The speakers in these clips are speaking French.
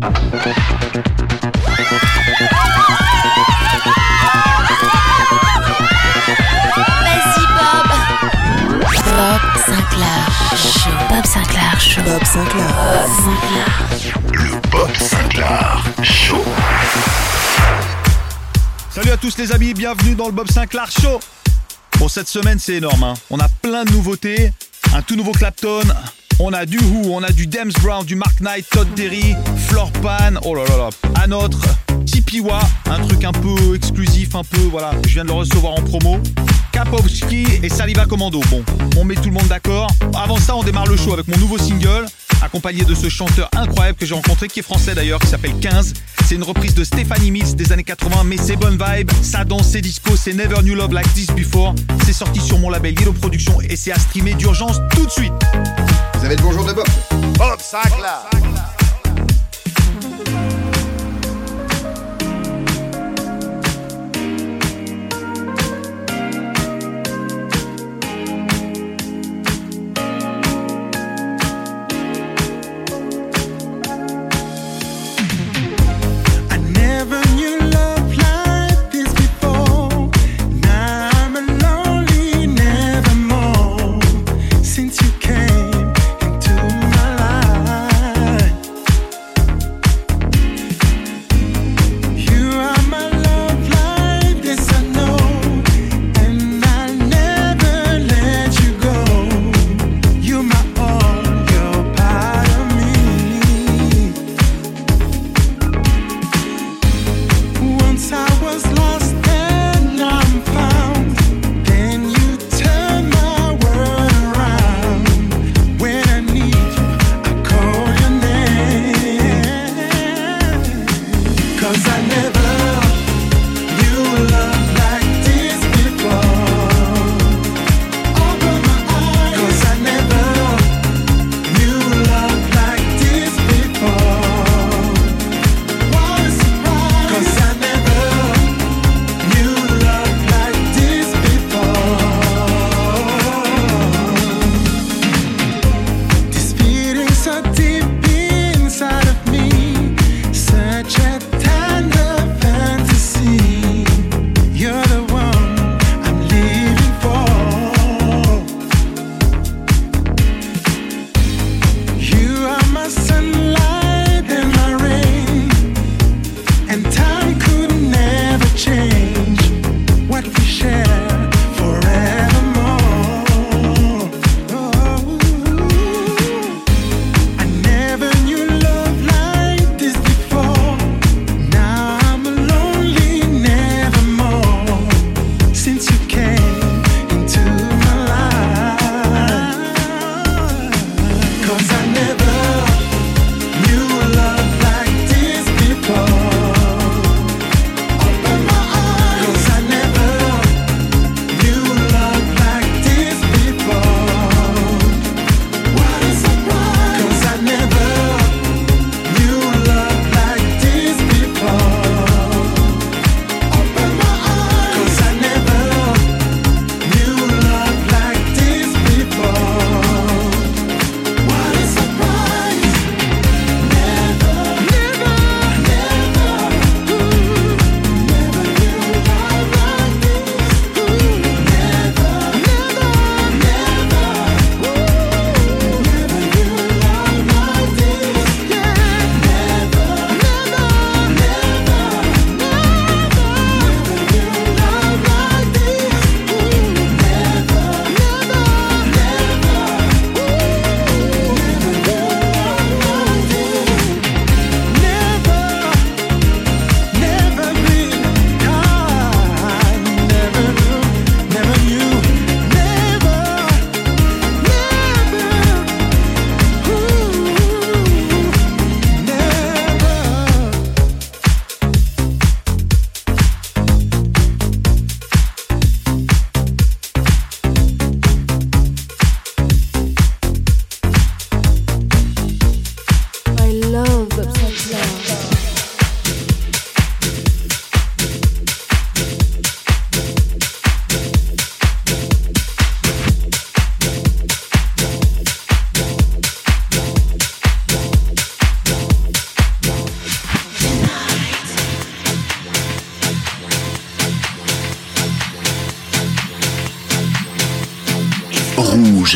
Bob. Bob Sinclair Show. Bob Sinclair Show. Bob Sinclair. Le Bob Sinclair Show. Salut à tous les amis, bienvenue dans le Bob Sinclair Show. Bon, cette semaine c'est énorme. hein. On a plein de nouveautés. Un tout nouveau Clapton. On a du Who, on a du Dems Brown, du Mark Knight, Todd Terry, Floor Pan. Oh là là là. Un autre. Tipiwa, un truc un peu exclusif, un peu, voilà. Je viens de le recevoir en promo. Kapowski et Saliva Commando. Bon, on met tout le monde d'accord. Avant ça, on démarre le show avec mon nouveau single, accompagné de ce chanteur incroyable que j'ai rencontré, qui est français d'ailleurs, qui s'appelle 15. C'est une reprise de Stephanie Mills des années 80, mais c'est bonne vibe, ça danse, c'est disco, c'est Never Knew Love Like This Before. C'est sorti sur mon label Yellow Production et c'est à streamer d'urgence tout de suite. Vous avez le bonjour de Bob Bob Sinclair.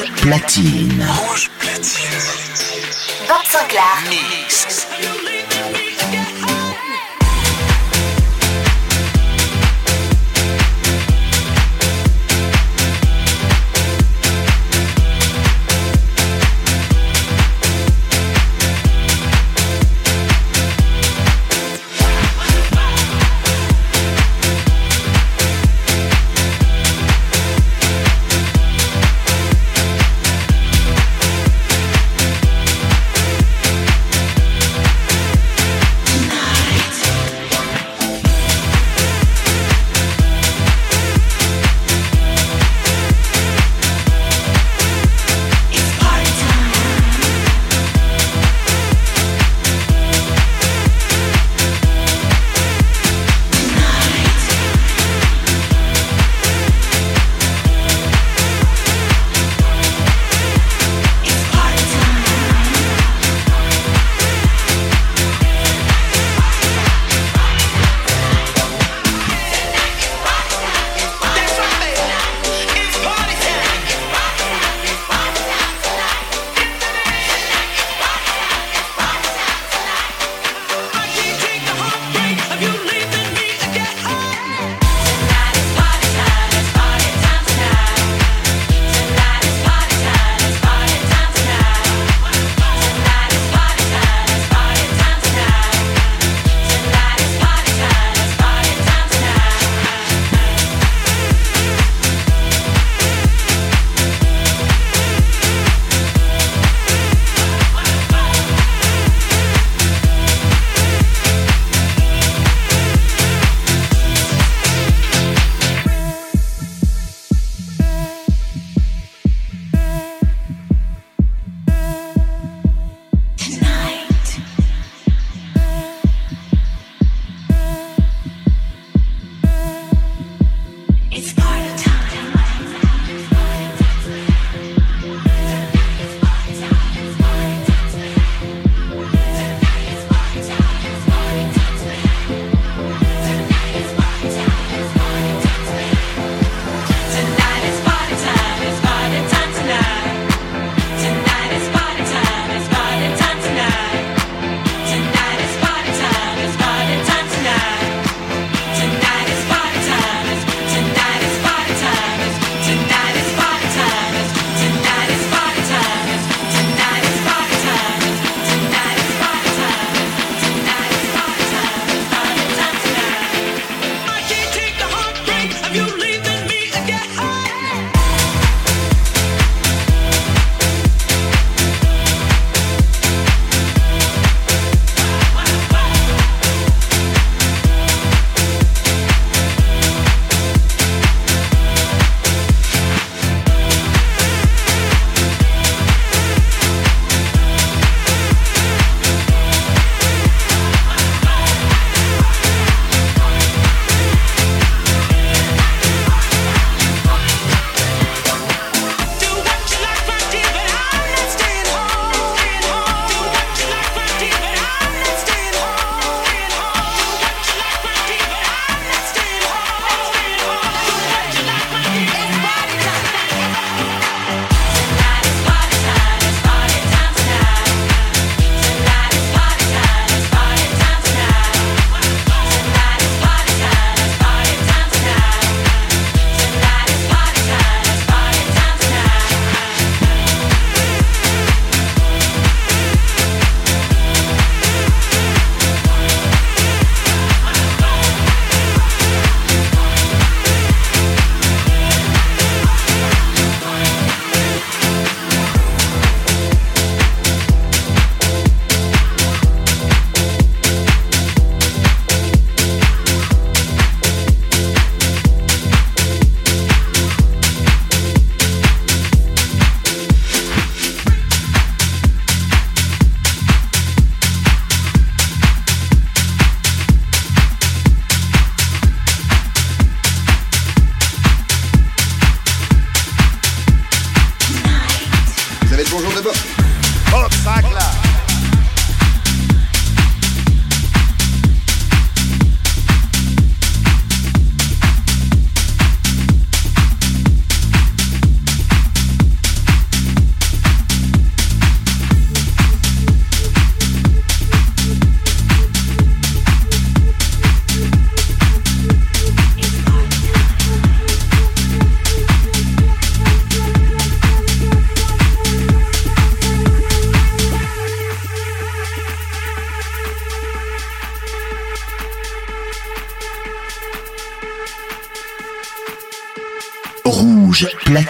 Platine. Bob Sinclair. Mix.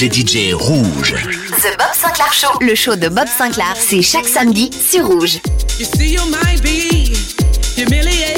les DJ rouges. The Bob Sinclair Show. Le show de Bob Sinclair, c'est chaque samedi sur Rouge. You see, you might be humiliated.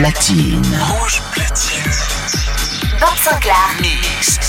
Rouge platine. Bob Sinclair. Rouge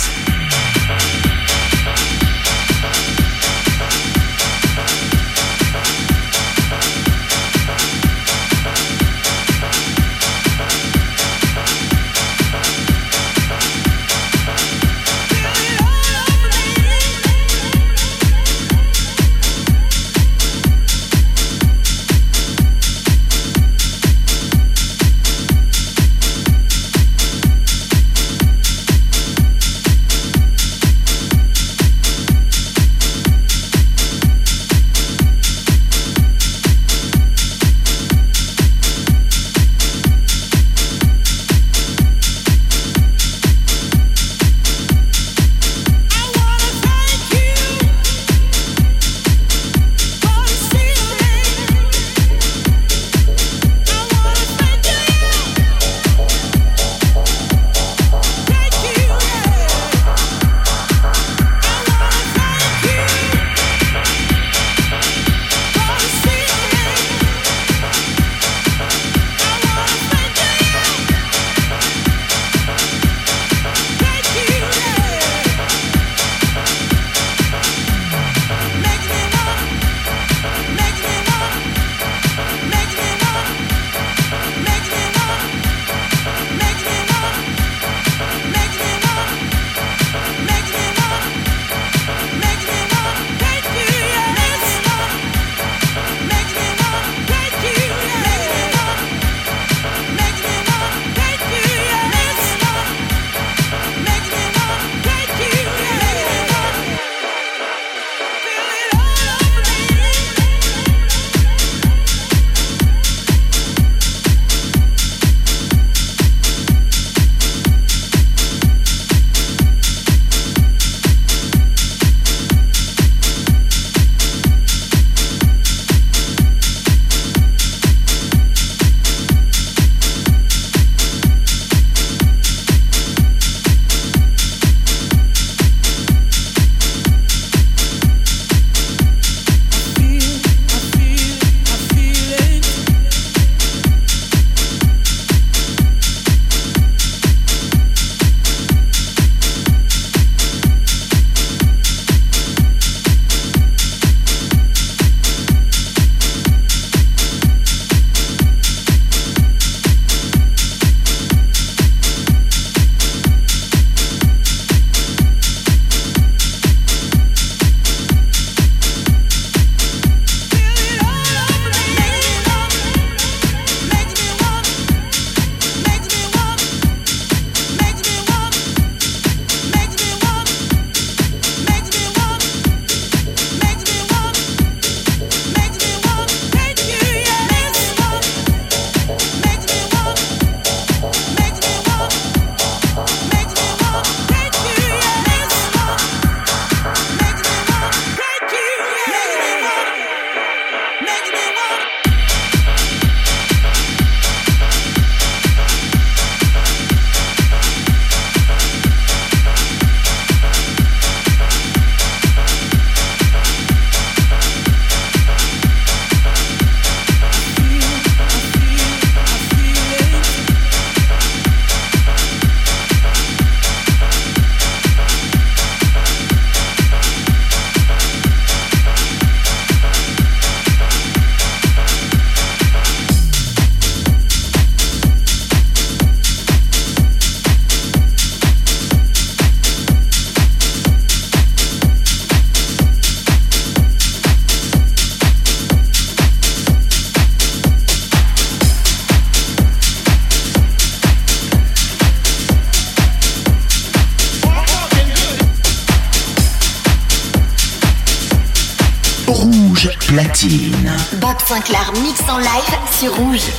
platine. Bob Sinclair mix en live sur Rouge.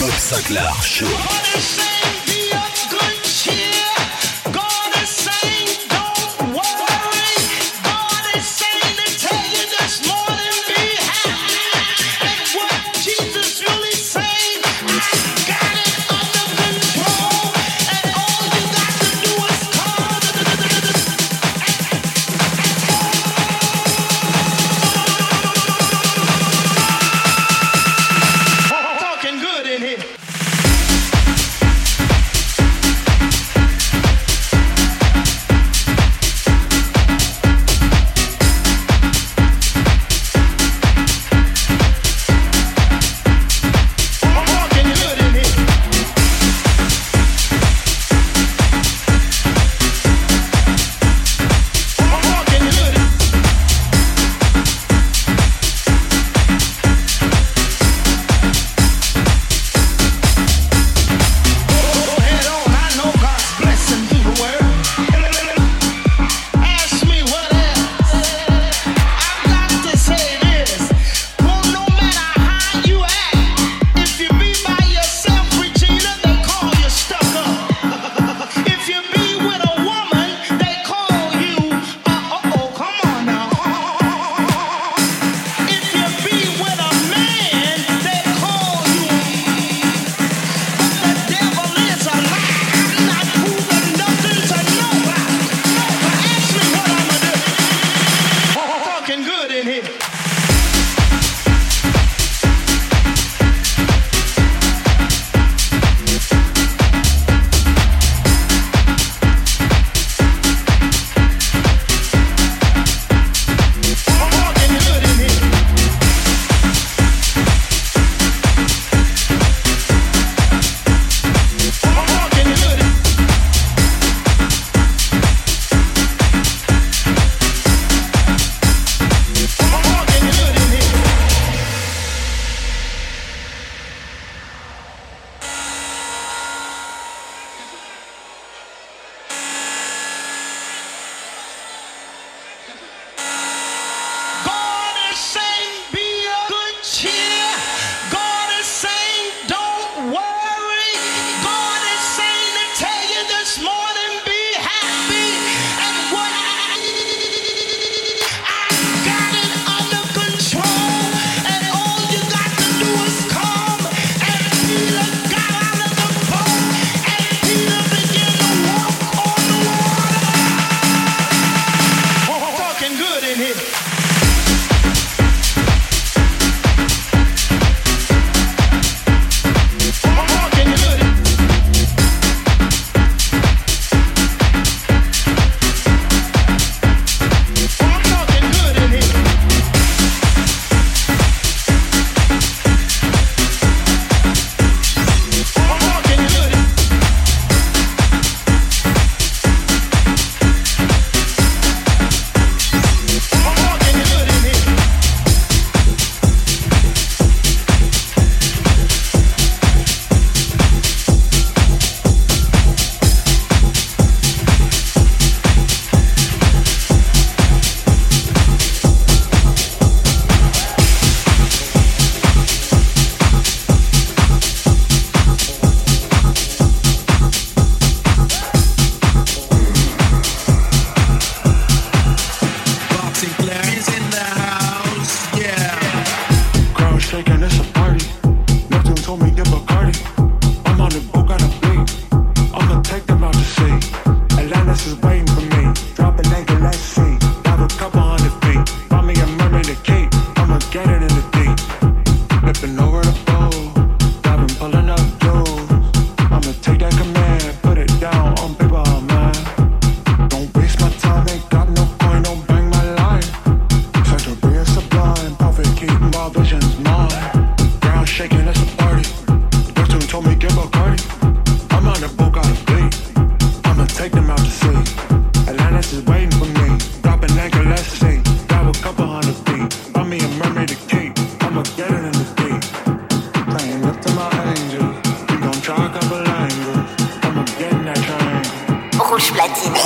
Bob Sinclair Show.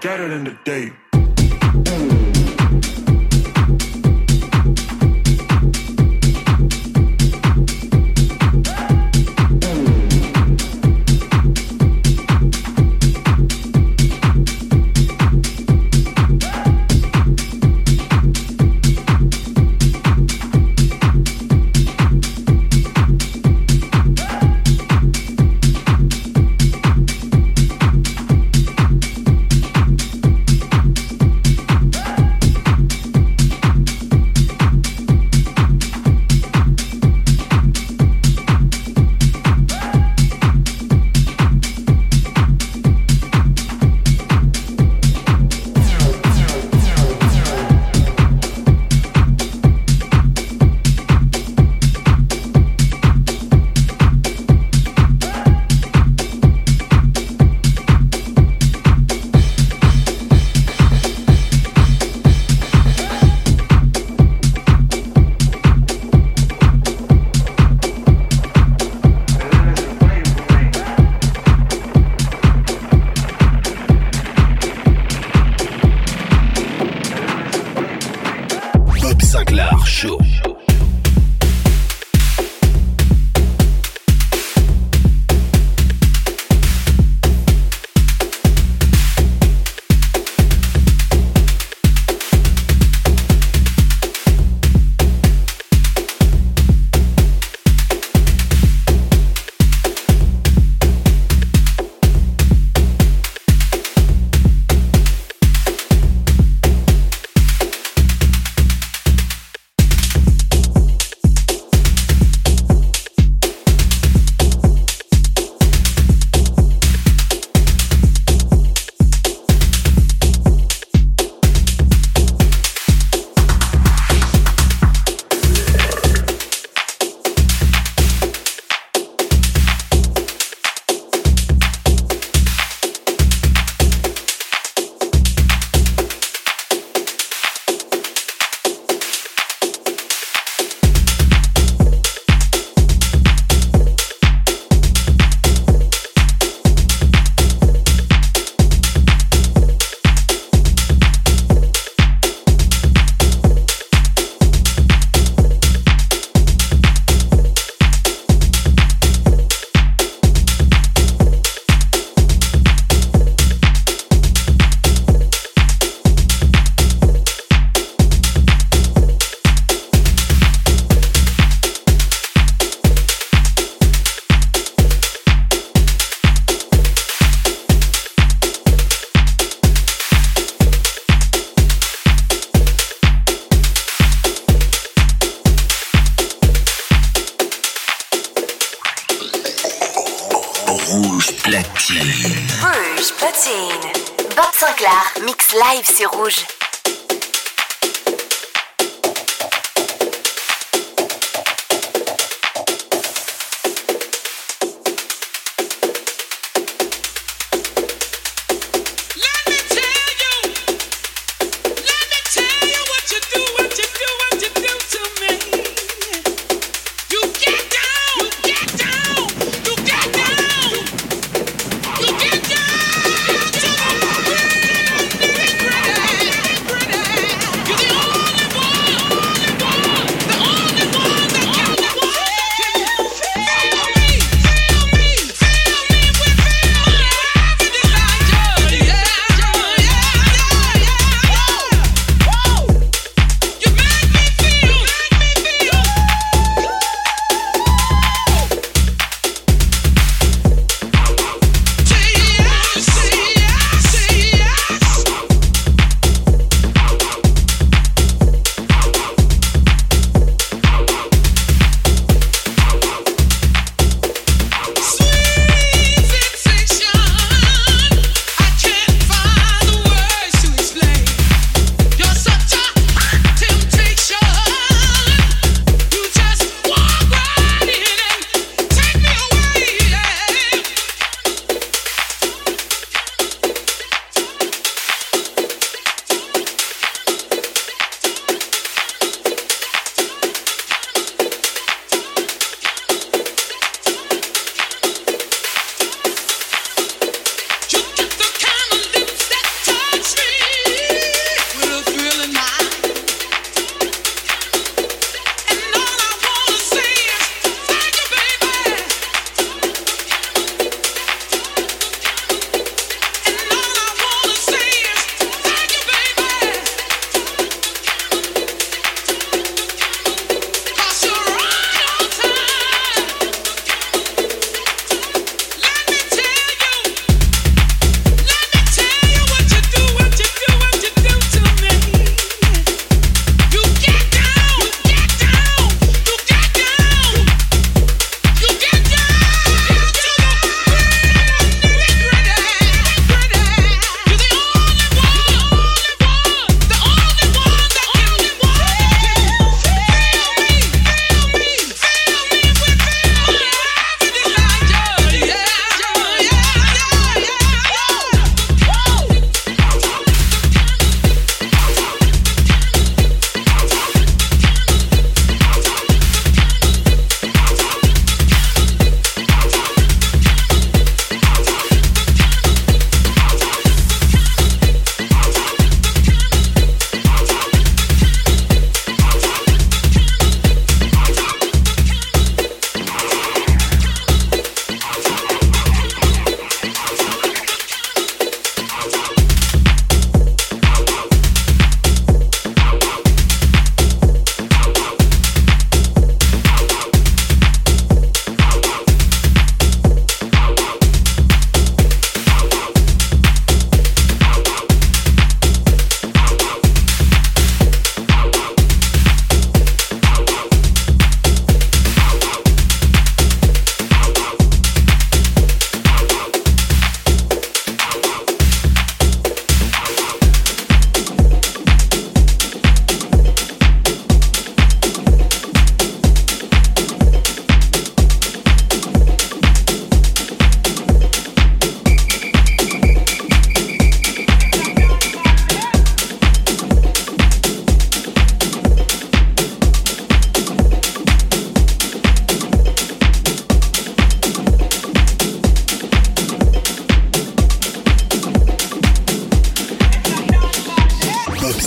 get it in the day.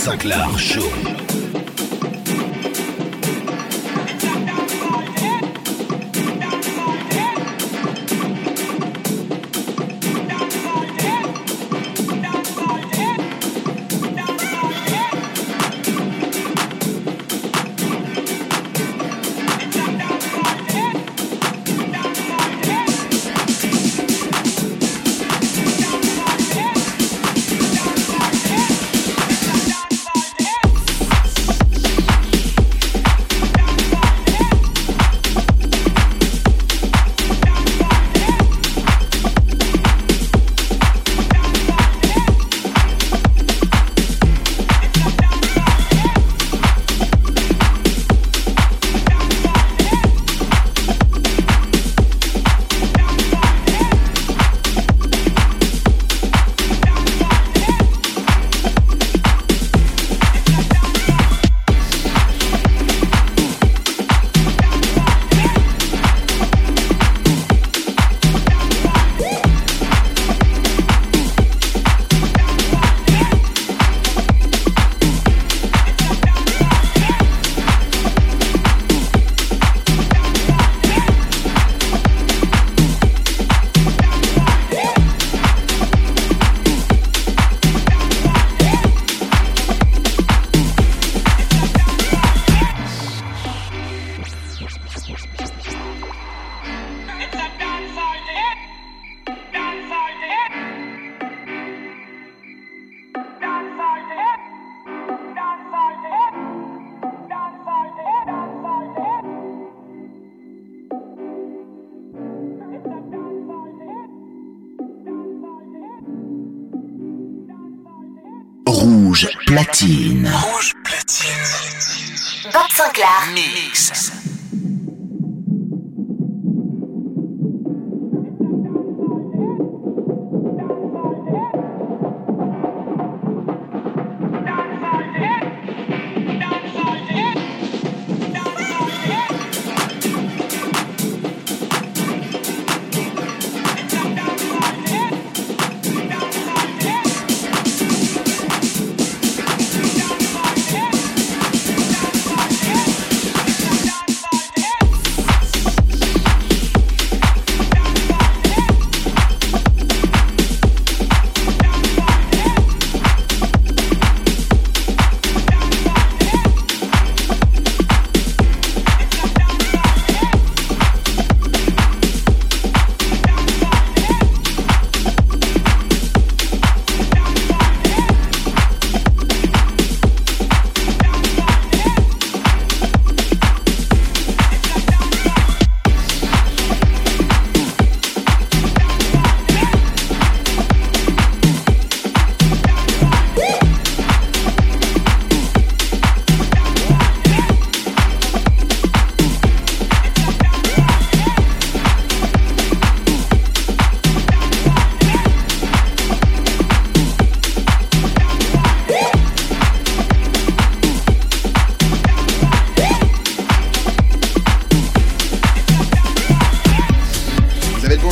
Sinclair Show. Rouge platine. Bob Sinclair. Mix.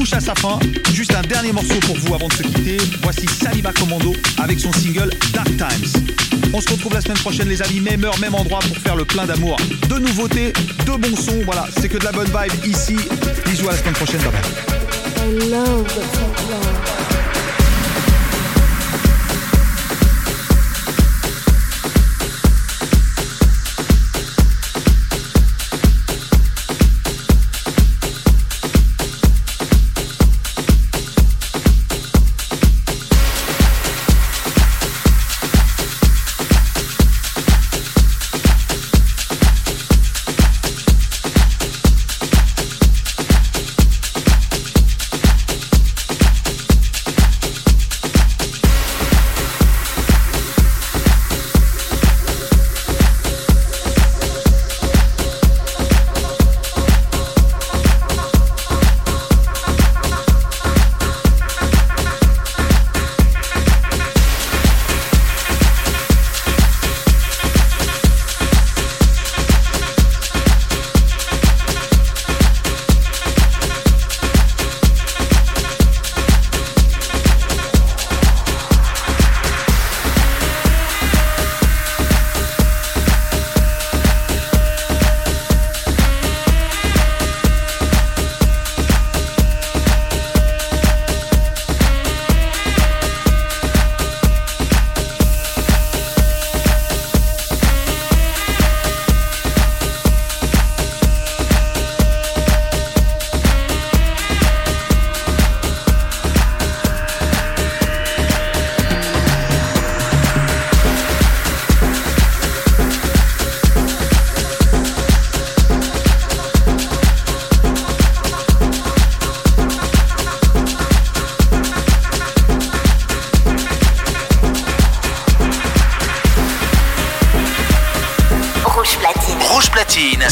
à sa fin. Juste un dernier morceau pour vous avant de se quitter. Voici Saliba Commando avec son single Dark Times. On se retrouve la semaine prochaine, les amis, même heure, même endroit pour faire le plein d'amour, de nouveautés, de bons sons. Voilà, c'est que de la bonne vibe ici. Bisous à la semaine prochaine, bye